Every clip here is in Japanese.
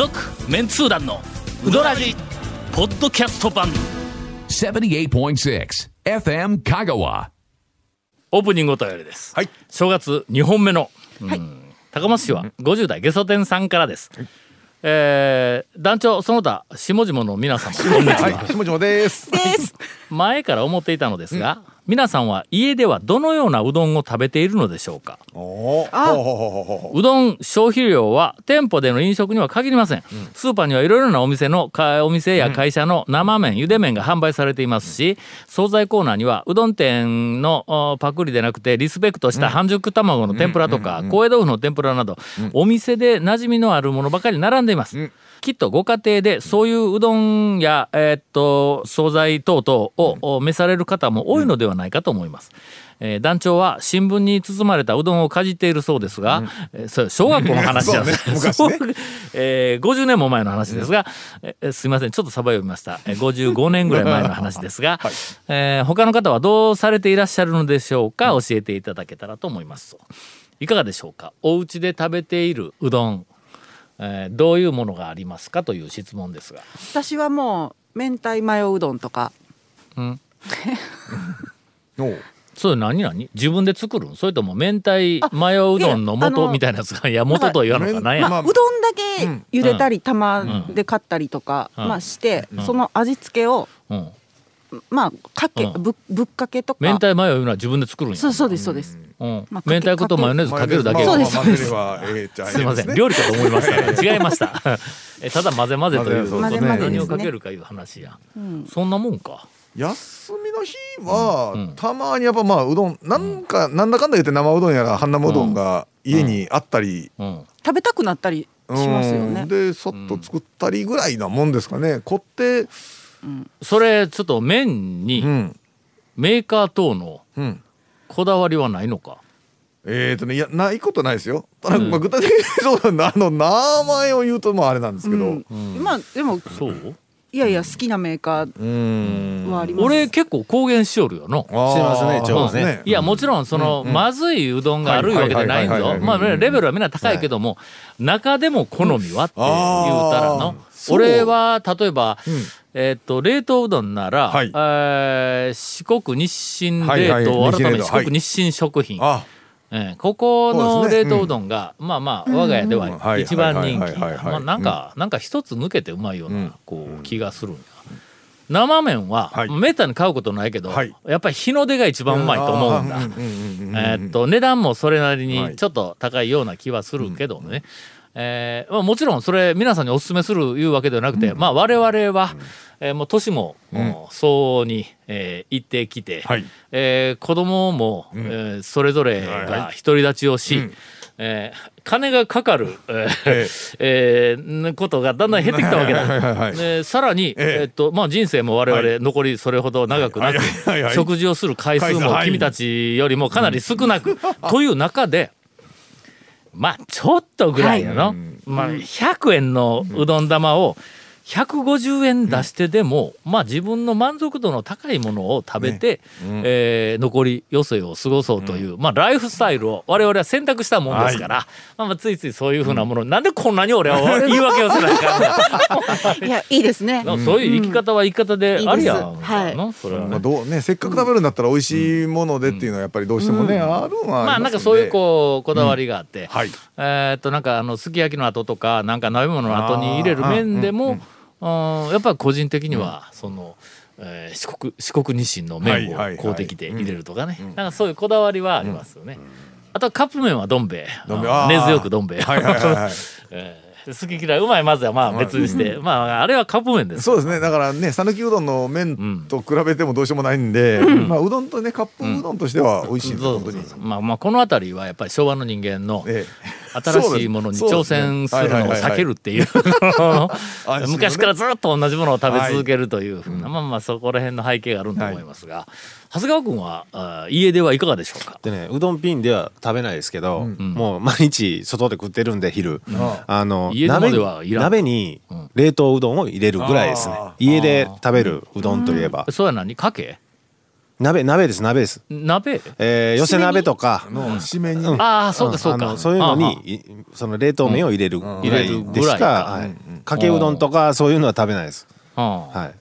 続メンツー団のウドラジポッドキャスト版。78.6 FM Kagawa. オープニングお便りです、はい。正月2本目の、うん高松市は50代ゲソ天さんからです、えー団長その他下々の皆様こんにちは。はい、下々です。です。前から思っていたのですが、皆さんは家ではどのようなうどんを食べているのでしょうか？うどん消費量は店舗での飲食には限りません、スーパーにはいろいろなお店のかお店や会社の生麺、ゆで麺が販売されていますし惣菜コーナーにはうどん店のおパクリでなくてリスペクトした半熟卵の天ぷらとか高野豆腐の天ぷらなど、お店で馴染みのあるものばかり並んでいます、きっとご家庭でそういううどんや、えーっと惣菜等々をお召される方も多いのではないかと思います。えー団長は新聞に包まれたうどんをかじっているそうですが、えーそれ小学校の話じゃない、ね えー50年も前の話ですが、えーすいませんちょっとサバ読みました、えー55年ぐらい前の話ですが、えー他の方はどうされていらっしゃるのでしょうか教えていただけたらと思います。いかがでしょうか。お家で食べているうどん、えーどういうものがありますかという質問ですが。私はもう明太マヨうどんとか。う。おう。それ何何？自分で作るん？それとも明太マヨうどんのいやあの素みたいなやつが？いや元と言わんのかなんや、まあまあ、うどんだけ茹でたり玉で買ったりとか、うん。まあして、その味付けをうん、まあかけ、うん。ぶぶっかけとか。明太マヨいうのは自分で作るんや。そうそうですそうです。うんまあ明太子とマヨネーズかけるだけそうですすみません、料理かと思いました。違いました。えただ混ぜ混ぜというこ何をかけるかいう話や。そんなもんか。休みの日は、うんたまにやっぱまあうどんなんか、なんだかんだ言って生うどんやら半生うどんが家にあったり、うん。食べたくなったりしますよねうん。でそっと作ったりぐらいなもんですかねこってそれちょっと麺にうんメーカー等のうんこだわりはないのか？えーとねいやないことないですよ。ただ、まあ具体的にそうな。んだあの名前を言うともうあれなんですけど。うん。まあでもそう？いやいや好きなメーカーうん。はあります。俺結構公言しよるよの。あーしてますねちょうどいやもちろんその、まずいうどんがあるわけじゃないんはいはい。はいはいぞ。まあレベルはみんな高いけども、中でも好みはって言うたらのあーそう。俺は例えば、えーっと冷凍うどんなら、はい。えー四国日清はいはい。冷凍、改め四国日清食品、あ。えーここの冷凍うどんが、まあまあ我が家でうん。は一番人気。なんか、なんか一つ抜けてうまいような、うん。こう気がするんや。生麺は、はい。めったに買うことないけど、はい。やっぱり日の出が一番うまいと思うんだ、あーうんうんうんうんえーっと値段もそれなりはい。にちょっと高いような気はするけどね、えーまあ、もちろんそれ皆さんにお勧めするいうわけではなくて、まあ我々は、えーもう年も、もう相応に、えー行ってきて、はい。えー子供も、えーそれぞれはいが独り立ちをし、うん。えー金がかかる、えーええ。ーことがだんだん減ってきたわけだ。はいはいはいでさらに、ええ。えっとまあ、人生も我々はい。残りそれほど長くなく、はいはいはいはい食事をする回数もはい。君たちよりもかなり少なく、という中でまあちょっとぐらいの、まあ、100円のうどん玉を150円出してでも、まあ自分の満足度の高いものを食べて、えー残り余生を過ごそうという、まあライフスタイルを我々は選択したもんですから、まあまあついついそういうふうなもの、なんでこんなに俺は 言い訳をせないかいやいいですね。そういう生き方は生き方でありやんはい。のそれはね。まあどうねせっかく食べるんだったら美味しいものでっていうのはやっぱりどうしてもね、あるのはまあなんかそういうこうこだわりがあって、はい。えーっとなんかあのすき焼きの後とかなんか鍋物の後に入れる麺でも、うんやっぱり個人的にはその、えー四国四国日清の麺を買うてきて入れるとかね、なんかそういうこだわりはありますよね。あとはカップ麺はどん兵衛。根強くどん兵衛、好き嫌いうまいまずはまあ別にして、まああれはカップ麺です。そうですね。だからね讃岐うどんの麺と比べてもどうしようもないんで、まあうどんとねカップうどんとしては美味しいです、そう本当に。まあまあこの辺りはやっぱり昭和の人間のえ新しいものに挑戦するのを避けるっていう。昔からずっと同じものを食べ続けるというふうな、まあまあそこら辺の背景があるんと思いますが、長谷川君はあ家ではいかがでしょうか？でねうどんピンでは食べないですけど、もう毎日外で食ってるんで昼、あの家でま鍋にではいらん。鍋に冷凍うどんを入れるぐらいですね。家で食べるうどんといえば。それは何かけ？鍋鍋です鍋です、鍋？えー、寄せ鍋とか。の締めに、ああそうかそうか、そういうのにいその冷凍麺を入れるぐらいでしか、入れるぐらいか。はい。かけうどんとかそういうのは食べないです。うん。はい。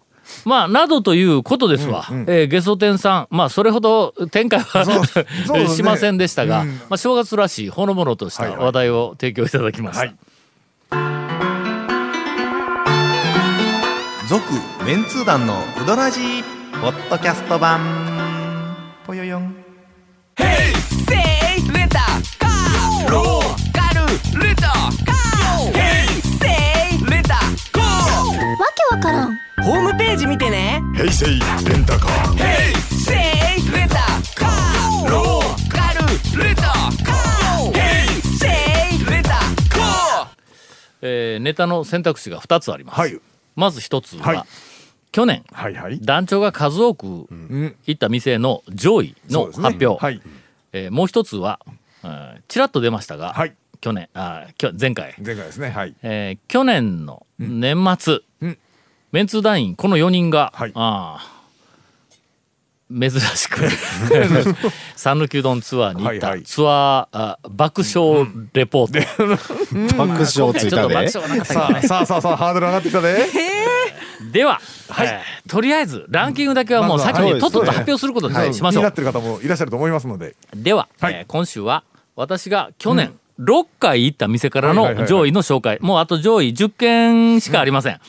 まあなどということですわ、えーゲソ天さん。まあそれほど展開はね。しませんでしたが、うん。まあ、正月らしいほのぼのとした話題を提供いただきました、はい続メンツー団のウドラジーポッドキャスト版。ぽよよん。セイレンタカーローカルレンタカー。ヘイセイレンタカー。わけわからん。ホームページ見てね。ヘイセイレンタカー。ヘイセイレンタカーローカルレンタカー。ヘイセイレンタカー。えーネタの選択肢が2つあります、はいまず1つは、はい。去年はいはい。団長が数多くうん。行った店の上位の発表、はい。えーもう一つは、えーちらっと出ましたが、はい。去年あきょ前回、前回ですね。はい。えー去年の年末、うん。メンツー団員この4人が、はい。あー珍しく。讃岐うどんツアーに行った。はいはい。ツアー、あ爆笑レポート、爆笑ついちょっと爆たでさあさあさあさあハードル上がってきたで。では、えーとりあえずランキングだけはもう先にはい。とっとと発表することにしましょう。気になってる方もいらっしゃると思いますので。では、はい。えー今週は私が去年6回行った店からのはいはいはいはい。上位の紹介。もうあと上位10件しかありません、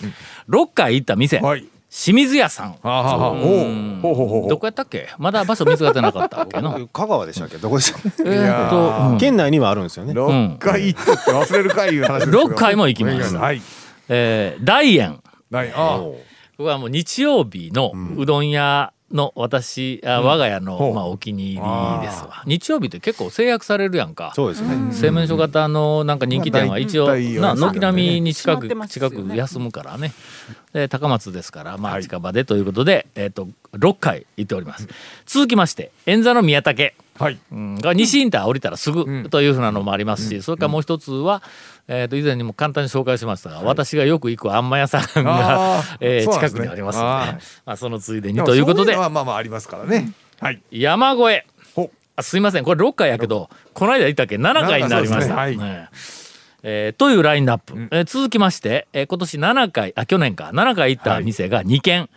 6回行った店、はい清水屋さん。どこやったっけ？まだ場所見つかってなかったっけな 香川でしたっけ？どこでした？っ けえーっと、うん。県内にはあるんですよね。6回行ったって忘れるかいう話ですけど6回も行きます。はい。えー大円はいあここはもう日曜日のうどん屋の私、あ我が家の、まあ、お気に入りですわ。日曜日って結構制約されるやんか。そうですね。製麺所型のなんか人気店は一応軒並みに近くね。近く休むからね。で高松ですからまはい。あ近場でということでえっと6回行っております。続きまして円座の宮武。はい。うんが西インター降りたらすぐん。というふうなのもありますしそれからもう一つはえーと以前にも簡単に紹介しましたが私がよく行くあんま屋さんあがー えー近くにありますのでまあそのついでにということで。まあまあありますからね。はい。山越え。ほ。あすいません。これ6回やけどこの間言ったっけ？7回になりました、はい。ねえーというラインナップ、えー続きまして、えー今年7回あ去年か。7回行った店が2軒、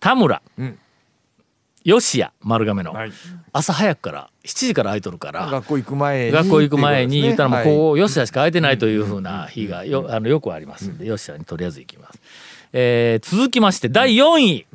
田村、うん吉谷丸亀の、はい。朝早くから7時から空いとるから学校行く前に。学校行く前に言ったらもうこう吉谷しか空いてないというふうな日がよあのよくありますんで吉谷にとりあえず行きます、えー続きまして第4位、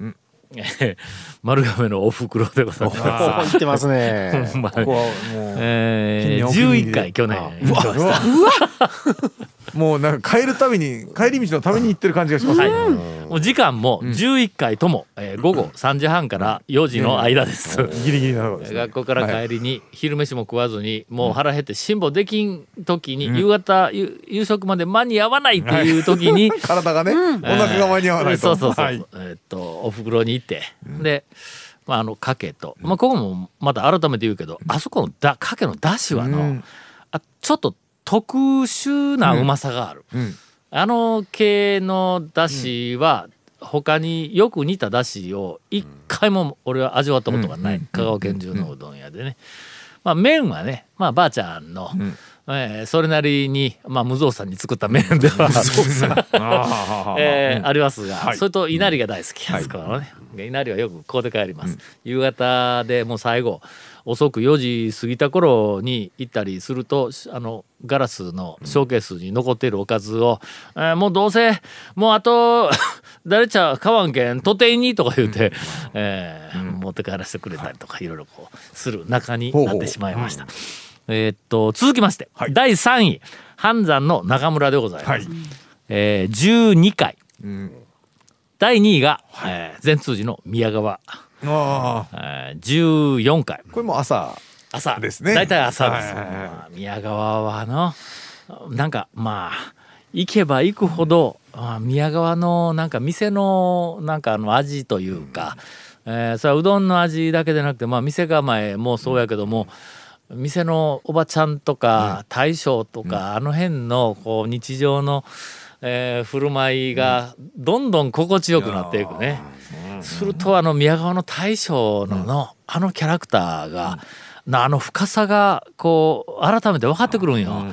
えー 丸亀のおふくろでございます。行ってますね。まに。ここはもうえー、近年お気に入り11回去年あ行きました。もうなんか帰るたびに帰り道のために行ってる感じがしますはい。ね、もう時間も11回とも、えー午後3時半から4時の間です。ギリギリなところです、ね、学校から帰りに昼飯も食わずにもう腹減って辛抱できん時に夕方夕夕食まで間に合わないっていう時に 体がね、お腹が間に合わないと、そうそうそう、はい。えーっとおふくろに行って、で、まあ、あのかけと、まあ、ここもまた改めて言うけどあそこのだかけのだしはの、うん。あちょっと特殊なうまさがある。うん。あの系のだしは他によく似ただしを一回も俺は味わったことがない。香川県中のうどん屋でね。まあ麺はねまあばあちゃんの、えーそれなりにまあ無造作に作った麺では えーありますが、はい。それと稲荷が大好きですからね、稲荷はよく買うて帰ります、夕方でもう最後遅く4時過ぎた頃に行ったりするとあのガラスのショーケースに残っているおかずを、えーもうどうせもうあと 誰ちゃ買わんけん取ってにとか言うて、えー持って帰らせてくれたりとかい。ろいろこうする仲になってしまいました。えーっと続きまして、はい。第3位半山の中村でございます。はい。えー、12回、ん。第2位が、えー善通寺の宮川、あえー、14回。ーこれも朝朝。ですね。大体朝です、はいはいはい。まあ宮川はのなんかまあ行けば行くほど、あ宮川のなんか店のなんかあの味というか、えーそれはうどんの味だけでなくて、まあ、店構えもそうやけども、店のおばちゃんとか大将とか、あの辺のこう日常の、えー振る舞いがどんどん心地よくなっていくね。するとあの宮川の大将のの、あのキャラクターが、なあの深さがこう改めて分かってくるんよ。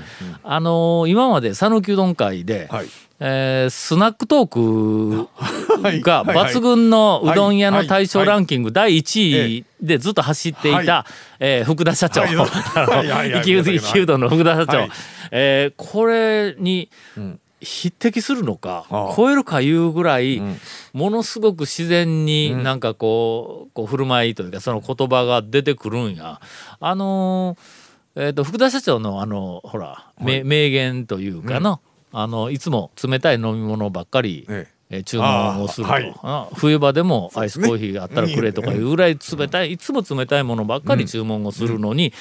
あの今まで讃岐うどん会で、はいええースナックトークがはいはい。抜群のうどん屋の大賞はいランキング第1位でずっと走っていたは、えー福田社長、はい。はい。はい。はい。生きうどんの福田社長、はい。えーこれに匹敵するのか、ああ。超えるかいうぐらい、ものすごく自然にうん。なんかこうこう振る舞いというかその言葉が出てくるんや。あのーえー、と福田社長のあのほら、名名言というかの,、あのいつも冷たい飲み物ばっかり、ええ。ー注文をすると、はい。あ冬場でもアイスコーヒーがあったらくれとかいうぐらい冷たいいつも冷たいものばっかり注文をするのに、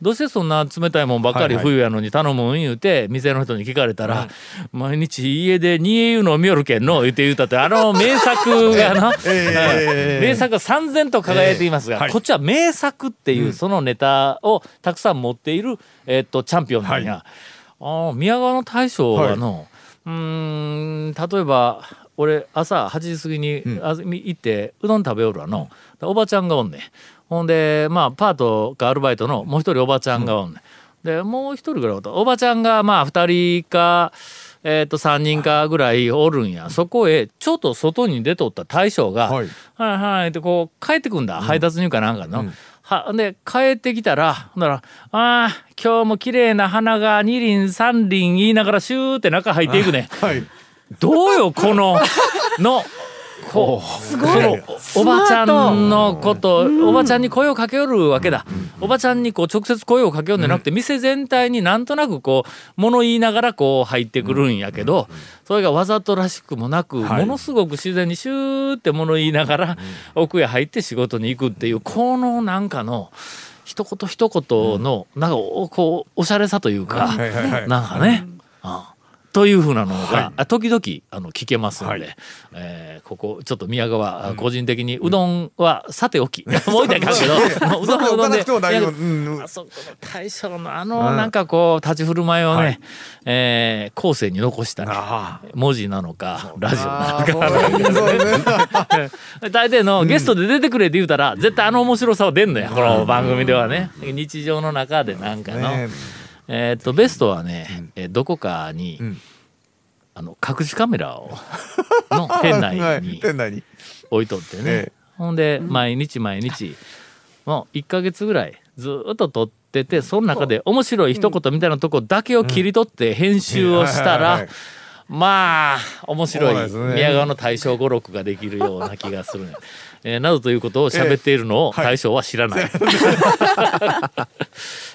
どうしてそんな冷たいもんばっかり冬やのに頼むん言うて店の人に聞かれたら、毎日家で煮え湯飲みよるけんの言うて言うたってあの名作がな、ええ。名作が三千と輝いていますが、こっちは名作っていうそのネタをたくさん持っている、えっとチャンピオンなんや、あー宮川の大将はの、うーん例えば俺朝8時過ぎに、あ行ってうどん食べよるわの、おばちゃんがおんねん。ほんでまあパートかアルバイトのもう一人おばちゃんがおんねん、でもう一人ぐらいおばちゃんがまあ2人かえー、と3人かぐらいおるんや。そこへちょっと外に出とった大将が「ははいいはい」ってこう帰ってくんだ、配達入かなんかの。はで帰ってきたらほんなら「ああ今日も綺麗な花が二輪三輪言いながらシューって中入っていくね。はい。どうよこののこうそのおばちゃんのことおばちゃんに声をかけよるわけだ。おばちゃんにこう直接声をかけようんじゃなくて店全体になんとなくこう物言いながらこう入ってくるんやけどそれがわざとらしくもなくはい。ものすごく自然にシューって物言いながら奥へ入って仕事に行くっていうこのなんかの一言一言のなんかおこうおしゃれさというかなんかね。ああというふうなのが、あ時々あの聞けますので、はい。えーここちょっと宮川、あ個人的にうどんはさておき、もう一回かんけどもううどんはうどんで。そこの大将のあのなんかこう立ち振る舞いをね、えー後世に残したねあ文字なのかラジオなあのか。大抵のゲストで出てくれって言うたら、絶対あの面白さは出んのやこの番組ではね。日常の中でなんかの、ねえーっとベストはね、えーどこかに、ん。あの隠しカメラを の店内はいに。置いとってね、ええ。ほんで毎日毎日もう1ヶ月ぐらいずーっと撮っててその中で面白い一言みたいなとこだけを切り取って編集をしたらまあ面白い宮川の大正語録ができるような気がするね。えーなどということを喋っているのを大将は知らない。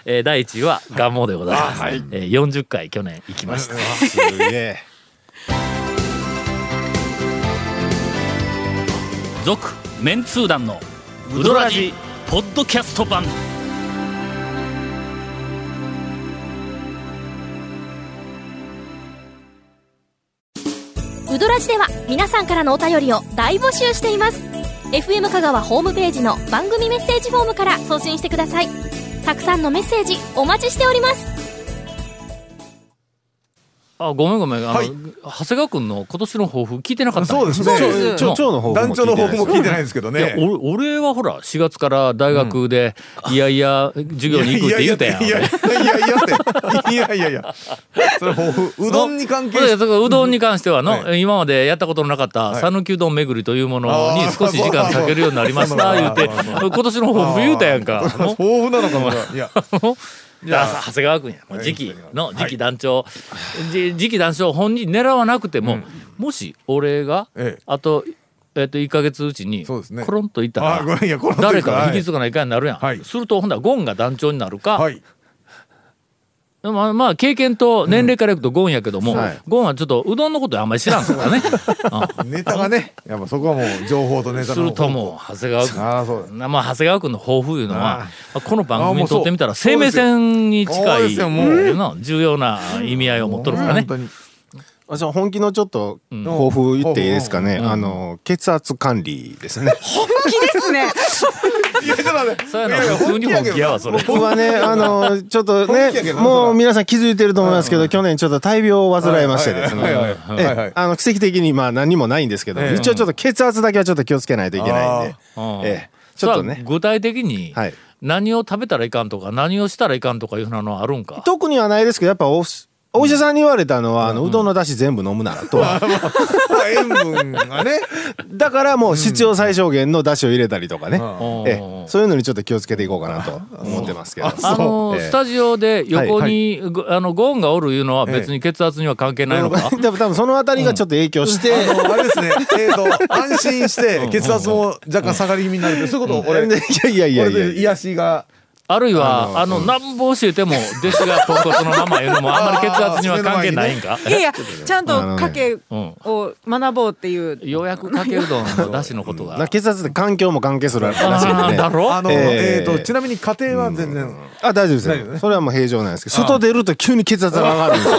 えー第1位は願望でございます。えー40回去年行きました。すげえ続メンツー団のウドラジポッドキャスト版ウドラジでは皆さんからのお便りを大募集しています FM 香川ホームページの番組メッセージフォームから送信してください。たくさんのメッセージお待ちしております。あごめんごめん。あの、はい。長谷川君の今年の抱負聞いてなかったそうですね。そうちょ蝶の方団長の抱負も聞いてないんですけどね。俺俺はほら4月から大学で、いやいや授業に行くって言うたやん。いやいやいやいやいやそれ抱負うどんに関係うどんに関してはの、は今までやったことのなかったい讃岐うどん巡りというものに少し時間割けるようになりました言うて今年の抱負言うたやんか。豊富なのかもいや長谷川君や。もう次期の次期団長、じ次期団長本人狙わなくても、もし俺が、ええ。あと,、えっと1か月うちにそうですね。コロンといったら誰かが引き継がないかんになるやん、はい。するとほんだらゴンが団長になるか、はいまあ、まあ経験と年齢からいくとゴンやけども、はい。ゴンはちょっとうどんのことあんまり知らんからね、ネタがねやっぱそこはもう情報とネタのするともう長谷川君。ああそう。まあ、長谷川君の抱負いうのはあまあこの番組にとってみたら生命線に近い重要な意味合いを持っとるからねじゃあ本気のちょっと抱負言っていいですかね、ん。あの血圧管理ですね。好きですね。いやちょっと待って。そういうのは普通に本気やわそれ。僕はねあのちょっとねどもう皆さん気づいてると思いますけど去年ちょっと大病を患いましてですね。あの奇跡的にまあ何もないんですけどええ一応ちょっと血圧だけはちょっと気をつけないといけないんでうんええちょっとね具体的にはい何を食べたらいかんとか何をしたらいかんとかいうのはあるんか。特にはないですけどやっぱおおお医者さんに言われたのは、あのうどんの出汁全部飲むならとは。まあ塩分がね。だからもう必要最小限の出汁を入れたりとかね、うん。ええ。そういうのにちょっと気をつけていこうかなと思ってますけど。あのええ。スタジオで横に、ごあのゴーンがおるいうのは別に血圧には関係ないのか、多分多分そのあたりがちょっと影響して、あのあれですね。えーと安心して血圧も若干下がり気味になるけどそういうこと俺。いやいやいやいや。癒しがあるいはあのなんぼ教えても弟子がポンコツのまま言うのもあんまり血圧には関係ないんか？いやいやちゃんとかけうん。を学ぼうっていう。ようやくかけうどんのだしのことが。な血圧って環境も関係するらしいんだろあのえー。えーとちなみに家庭は全然。あ大丈夫ですよ、それはもう平常なんですけど外出ると急に血圧が上がるんで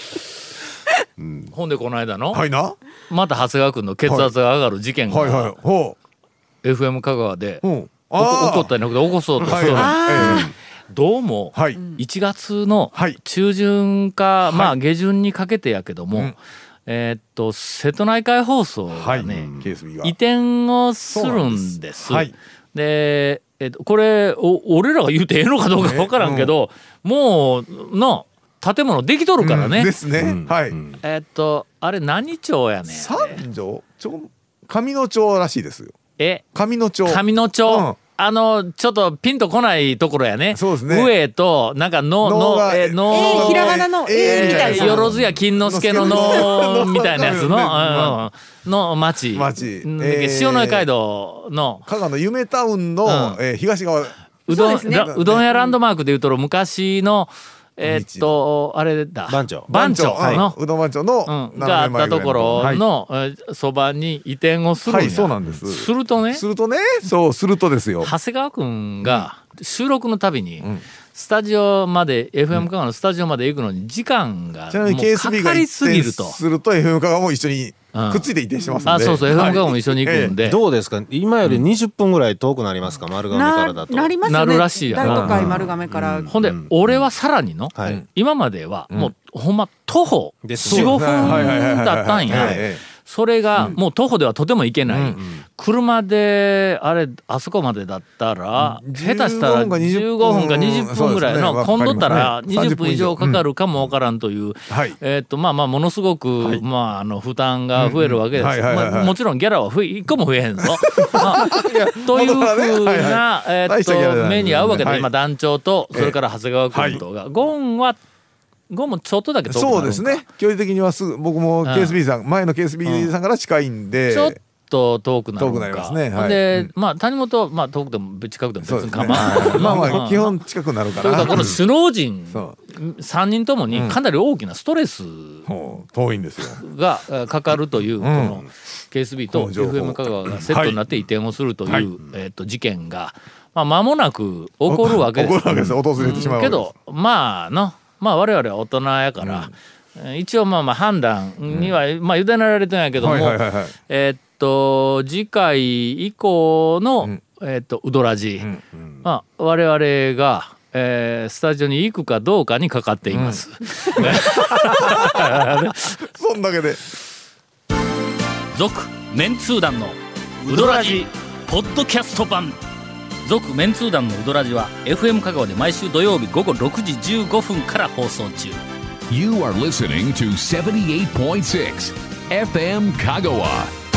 すよ、ほんでこの間の、はいな。また長谷川君の血圧が上がる事件が、はいはいほ FM 香川で。ううんおこ起こったんじゃなくて起こそう。としてる、どうもはい。1月のはい。中旬か、まあ下旬にかけてやけども、うん。えーっと瀬戸内海放送はい。が。ね、移転をするんです。でえっとこれお俺らが言うてええのかどうか分からんけど、もうの建物できとるからね。ですね。はい。えっとあれ何町やねん。三条？町上野町らしいですよえ上野町。上野町、うん。あのちょっとピンとこないところやね。そうですね。上となんかののえの、えーひらがなの A みたいな。よろずや金之助ののみたいなやつの、の町。町。うん。えー。塩の街道の。香川の夢タウンのうん。えー東側。うどん、そうですね。らうどん屋ランドマークでいうと昔のえーっとあれだ。番長。番長はいの、うどん番長うん。のがあったところはい。のえーそばに移転をするはいそうなんです。するとね。するとねそうするとですよ。長谷川君が収録のたびにん。スタジオまで FM 香川のスタジオまで行くのに時間がもうかかりすぎると。すると FM 香川も一緒にうんくっついて移転してますんで。あそうそう FM 香川も一緒に行くんで。で、どうですか？今より20分ぐらい遠くなりますか？丸亀からなだと。なりますよね。なるらしいや大な都会丸亀から。ほんで、俺はさらにの、はい。今まではもう、ほんま徒歩です45はいはいはいはい分だったんやそれがもう徒歩ではとても行けない、車であれあそこまでだったら、うん下手したら15 15分か20分ぐらいの、混んどったらわかりますね。20分以上かかるかもわからんという、はい。えーっとまあまあものすごく、まああの負担が増えるわけです、まあもちろんギャラは一個も増えへんぞ。まあというふうなはえーっと目に合うわけで、はい。今団長とそれから長谷川君とが、ゴンはゴンもちょっとだけそうですね。距離的にはすぐ僕も KSB さん前の KSB さんから近いんで。ちょっと遠くなるんか。遠くなりますね。はい。で、うん。まあ谷本はまあ遠くでも近くでも別に構わない、はいまあまうんあ基本近くなるから。というかこの首脳陣そ3人ともにかなり大きなストレス遠いんですよ。がえーかかるというこの KSB と FM 香川がセットになって移転をするという、はい。えー、と事件が、まあ、間もなく起こるわけです。起こるわけです訪れてしまうわけどまあのまあ我々は大人やから、えー一応まあまあ判断には、まあ委ねられてないけども、はいはいはいはい。えーっと次回以降の、えーっとウドラジ、まあ我々が、えースタジオに行くかどうかにかかっています。そんだけで。続メンツー団のウドラジポッドキャスト版。続メンツー団のウドラジは FM 香川で毎週土曜日午後6時15分から放送中。You are listening to 78.6 FM Kagawa.